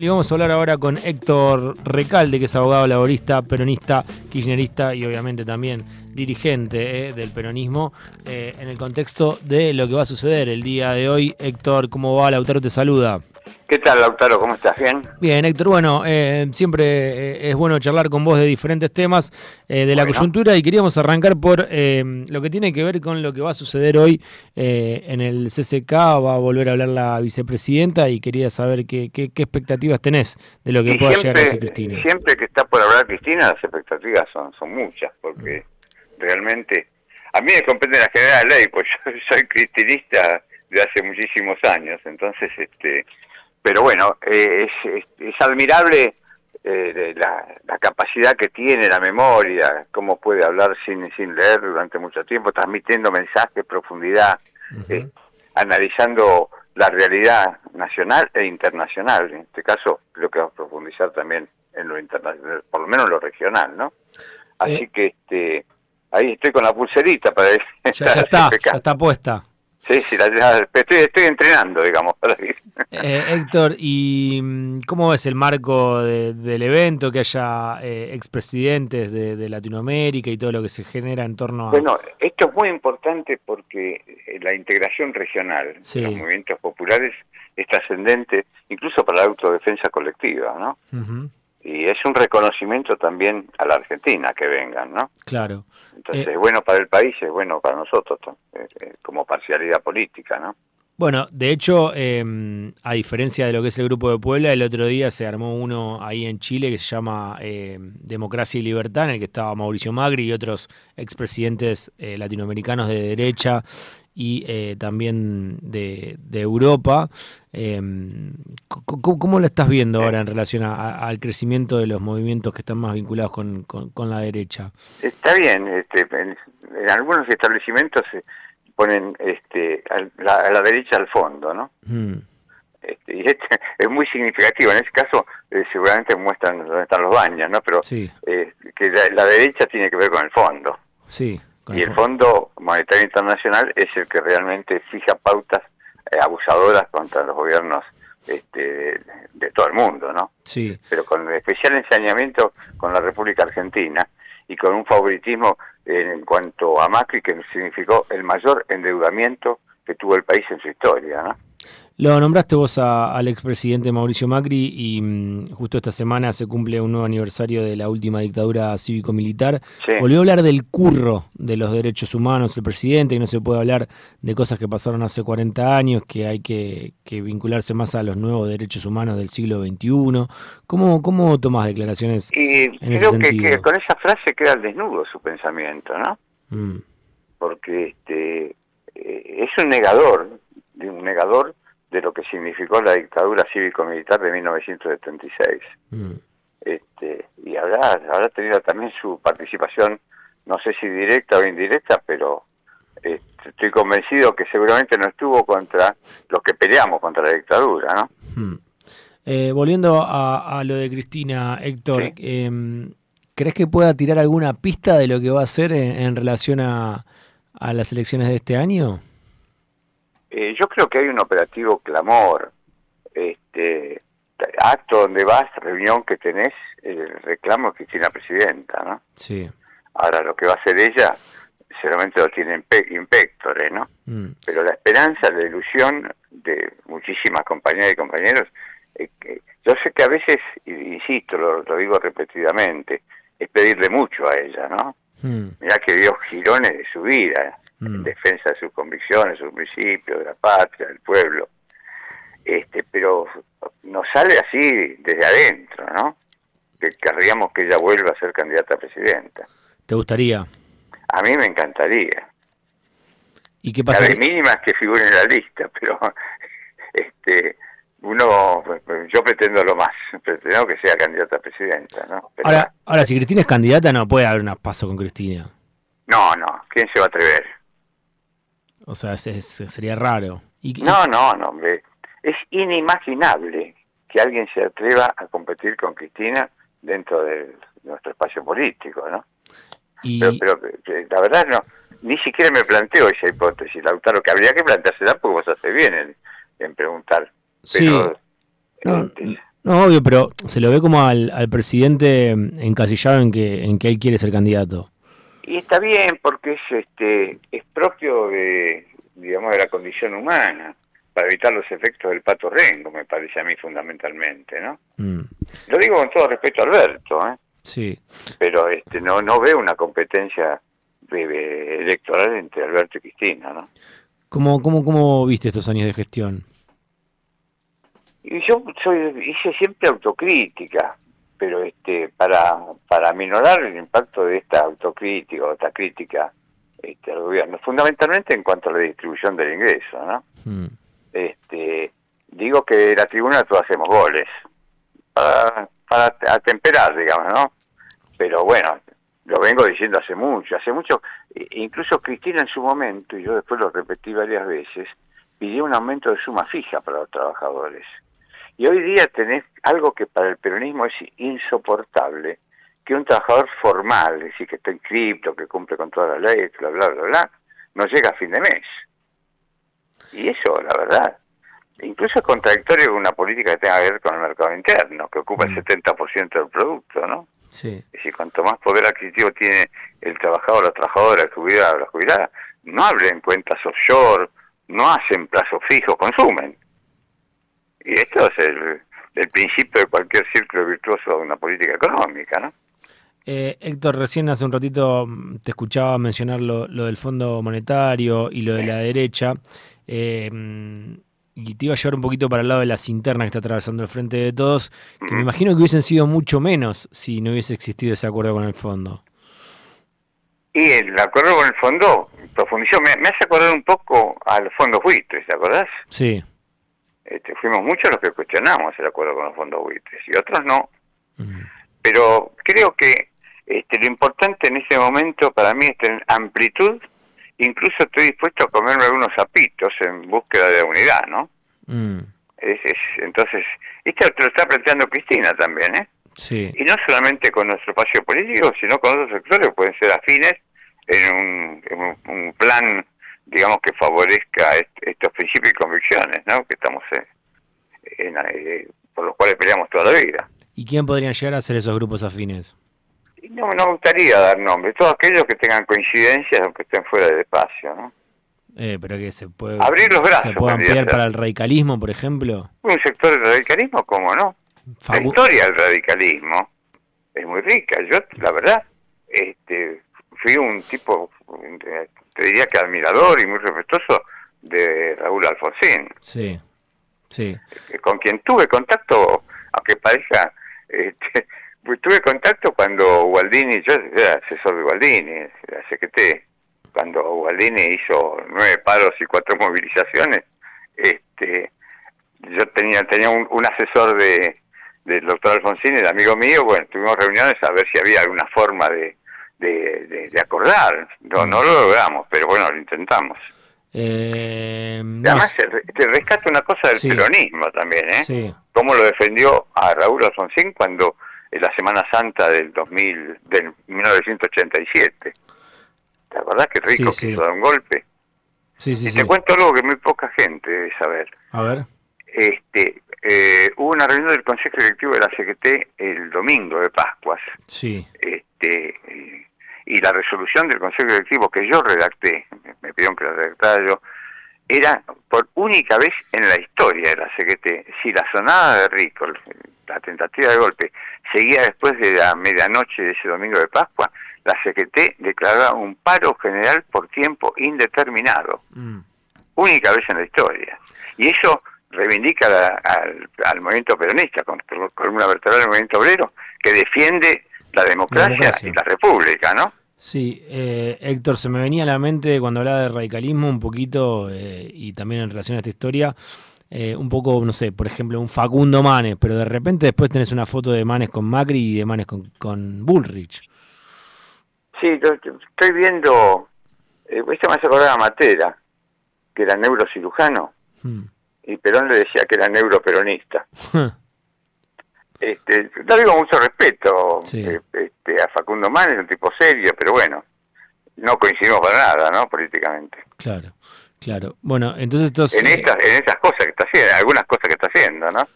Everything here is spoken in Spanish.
Y vamos a hablar ahora con Héctor Recalde, que es abogado laborista, peronista, kirchnerista y obviamente también dirigente eh, del peronismo, eh, en el contexto de lo que va a suceder el día de hoy. Héctor, ¿cómo va? Lautaro te saluda. ¿Qué tal, Lautaro? ¿Cómo estás? ¿Bien? Bien, Héctor. Bueno, eh, siempre eh, es bueno charlar con vos de diferentes temas eh, de la coyuntura y queríamos arrancar por lo que tiene que ver con lo que va a suceder hoy en el CCK. Va a volver a hablar la vicepresidenta y quería saber qué, qué, expectativas tenés de lo que pueda llegar a Cristina. Siempre que está por hablar Cristina, las expectativas son, son muchas, porque mm. realmente a mí me comprende la general ley, pues yo soy cristinista de hace muchísimos años, entonces este pero bueno, eh, es, admirable eh, la, capacidad que tiene, la memoria, cómo puede hablar sin, sin leer durante mucho tiempo, transmitiendo mensajes, profundidad, eh, analizando la realidad nacional e internacional. En este caso, creo que va a profundizar también en lo internacional, por lo menos en lo regional, ¿no? Así que este, ahí estoy con la pulserita para ya, ya está, ya está puesta. Sí, sí, estoy, estoy entrenando, digamos. Eh, Héctor, ¿y mm, cómo ves el marco del evento, que haya eh, expresidentes de, Latinoamérica y todo lo que se genera en torno a... Bueno, esto es muy importante porque eh, la integración regional de los movimientos populares es trascendente, incluso para la autodefensa colectiva, ¿no? Y es un reconocimiento también a la Argentina que vengan, ¿no? Claro. Entonces eh, es bueno para el país, es bueno para nosotros eh, eh, como parcialidad política, ¿no? Bueno, de hecho, em, a diferencia de lo que es el Grupo de Puebla, el otro día se armó uno ahí en Chile que se llama em, Democracia y Libertad, en el que estaba Mauricio Magri y otros expresidentes latinoamericanos de derecha y eh, también de, Europa. Em, ¿cómo, lo estás viendo ahora en relación al crecimiento de los movimientos que están más vinculados con, con, la derecha? Está bien, este, en, algunos establecimientos se ponen este, a, la, derecha al fondo, ¿no? Mm. Este, y este es muy significativo. En ese caso, eh, seguramente muestran dónde están los baños, ¿no? Pero eh, que la, derecha tiene que ver con el fondo. Sí y el Fondo Monetario Internacional es el que realmente fija pautas eh, abusadoras contra los gobiernos este, de, todo el mundo, ¿no? Sí. Pero con especial ensañamiento con la República Argentina y con un favoritismo en cuanto a Macri que significó el mayor endeudamiento que tuvo el país en su historia, ¿no? Lo nombraste vos al expresidente Mauricio Macri y mm, justo esta semana se cumple un nuevo aniversario de la última dictadura cívico-militar. Volvió a hablar del curro de los derechos humanos el presidente, que no se puede hablar de cosas que pasaron hace 40 años, que hay que, vincularse más a los nuevos derechos humanos del siglo XXI. ¿Cómo, cómo tomás declaraciones y creo que, con esa frase queda al desnudo su pensamiento, ¿no? Mm. Porque este, eh, es un negador, un negador de lo que significó la dictadura cívico-militar de 1976. Mm. Este, y habrá, habrá tenido también su participación, no sé si directa o indirecta, pero este, estoy convencido que seguramente no estuvo contra los que peleamos contra la dictadura, ¿no? Mm. Eh, volviendo a, lo de Cristina, Héctor, em, ¿crees que pueda tirar alguna pista de lo que va a hacer en, relación a, a las elecciones de este año? Eh, yo creo que hay un operativo clamor, este acto donde vas, reunión que tenés, el reclamo que tiene la Presidenta, ¿no? Sí. Ahora lo que va a hacer ella, seguramente lo tiene impectore, ¿no? Mm. Pero la esperanza, la ilusión de muchísimas compañeras y compañeros, eh, yo sé que a veces, insisto, lo, digo repetidamente, es pedirle mucho a ella, ¿no? Mm. Mirá que dio girones de su vida, en mm. defensa de sus convicciones, sus principios, de la patria, del pueblo. Este, pero nos sale así desde adentro, ¿no? Que querríamos que ella vuelva a ser candidata a presidenta. ¿Te gustaría? A mí me encantaría. ¿Y qué pasa? La mínima es que figure en la lista, pero este uno yo pretendo lo más, pretendo que sea candidata a presidenta, ¿no? ahora, ahora, si Cristina es candidata, no puede haber un paso con Cristina. No, no, ¿quién se va a atrever? O sea, sería raro. ¿Y, no, no, no, hombre. Es inimaginable que alguien se atreva a competir con Cristina dentro de nuestro espacio político, ¿no? Pero, eh, la verdad no, ni siquiera me planteo esa hipótesis, Lautaro, que habría que planteársela porque vos hace bien en, preguntar. sí. Este, No, obvio, pero se lo ve como al, al presidente encasillado en que, en que él quiere ser candidato. Y está bien porque es este es propio de digamos de la condición humana para evitar los efectos del pato rengo, me parece a mí fundamentalmente, ¿no? Mm. Lo digo con todo respeto a Alberto, ¿eh? Sí. Pero este no no veo una competencia electoral entre Alberto y Cristina, ¿no? ¿Cómo, cómo, cómo viste estos años de gestión? Y yo soy, hice siempre autocrítica, pero este para para minorar el impacto de esta autocrítica o esta crítica este, al gobierno, fundamentalmente en cuanto a la distribución del ingreso, ¿no? Hmm. Este, digo que la tribuna todos hacemos goles para, para atemperar, digamos, ¿no? Pero bueno, lo vengo diciendo hace mucho, hace mucho, incluso Cristina en su momento, y yo después lo repetí varias veces, pidió un aumento de suma fija para los trabajadores. Y hoy día tenés algo que para el peronismo es insoportable, que un trabajador formal, es decir, que está inscripto, que cumple con todas las leyes, bla, bla, bla, bla, no llega a fin de mes. Y eso, la verdad, incluso es contradictorio con una política que tenga que ver con el mercado interno, que ocupa el 70% mm. del producto, ¿no? Sí. Es decir, cuanto más poder adquisitivo tiene el trabajador, la trabajadora, el jubilado, la jubilada, no abren cuentas offshore, no hacen plazos fijos, consumen. Y esto es el, principio de cualquier círculo virtuoso de una política económica, ¿no? Eh, Héctor, recién hace un ratito mm, te escuchaba mencionar lo, del Fondo Monetario y lo de la derecha. Eh, mm, y te iba a llevar un poquito para el lado de las internas que está atravesando el frente de todos, que me imagino que hubiesen sido mucho menos si no hubiese existido ese acuerdo con el fondo. Y el acuerdo con el fondo profundizó, me, me hace acordar un poco al fondo buitres, ¿te acordás? Sí. Este, fuimos muchos los que cuestionamos el acuerdo con los fondos buitres y otros no. Pero creo que este, lo importante en ese momento para mí es tener amplitud, incluso estoy dispuesto a comerme algunos zapitos en búsqueda de unidad, ¿no? Mm. Es, entonces, esto lo está planteando Cristina también, ¿eh? Sí. Y no solamente con nuestro espacio político, sino con otros sectores que pueden ser afines en un, un plan digamos, que favorezca estos principios y convicciones, ¿no? Que estamos en, eh, por los cuales peleamos toda la vida. ¿Y quién podrían llegar a ser esos grupos afines? No, no me gustaría dar nombres, todos aquellos que tengan coincidencias aunque estén fuera del espacio, ¿no? Eh, pero que se puede abrir los brazos. ¿Se puede ampliar para el radicalismo, por ejemplo? Un sector del radicalismo, ¿cómo no? la historia del radicalismo es muy rica. Yo, la verdad, este, fui un tipo te diría que admirador y muy respetuoso de Raúl Alfonsín. Sí, sí. Eh, con quien tuve contacto, aunque parezca, este, pues tuve contacto cuando Gualdini, yo era asesor de Gualdini, la CGT, cuando Gualdini hizo nueve paros y cuatro movilizaciones, este, yo tenía tenía un, asesor de del doctor Alfonsín, el amigo mío, bueno, tuvimos reuniones a ver si había alguna forma de, de, de, acordar. No, no lo logramos, pero bueno, lo intentamos. Eh, Además, te rescata una cosa del peronismo también, ¿eh? Sí. Cómo lo defendió a Raúl Alfonsín cuando en la Semana Santa del 2000, del 1987. ¿Te acordás que Rico quiso dar un golpe? Sí, sí, y te cuento algo que muy poca gente debe saber. A ver. Este, eh, hubo una reunión del Consejo Directivo de la CGT el domingo de Pascuas. Sí. Este, y la resolución del Consejo Directivo que yo redacté, me pidieron que la redactara yo, era por única vez en la historia de la CGT, si la sonada de Rico, la tentativa de golpe, seguía después de la medianoche de ese domingo de Pascua, la CGT declaraba un paro general por tiempo indeterminado. Mm. Única vez en la historia. Y eso reivindica al, movimiento peronista, con, una vertebral del movimiento obrero, que defiende la democracia, y la república, ¿no? Sí, eh, Héctor, se me venía a la mente cuando hablaba de radicalismo un poquito, eh, y también en relación a esta historia, eh, un poco, no sé, por ejemplo, un Facundo Manes, pero de repente después tenés una foto de Manes con Macri y de Manes con, con Bullrich. Sí, estoy viendo, esto me hace acordar a Matera, que era neurocirujano. Hmm y Perón le decía que era neuroperonista. este, digo mucho respeto eh, este, a Facundo Man, es un tipo serio, pero bueno, no coincidimos para nada, ¿no? Políticamente. Claro, claro. Bueno, entonces... entonces en, estas, en esas cosas que está haciendo, algunas cosas que está haciendo, ¿no?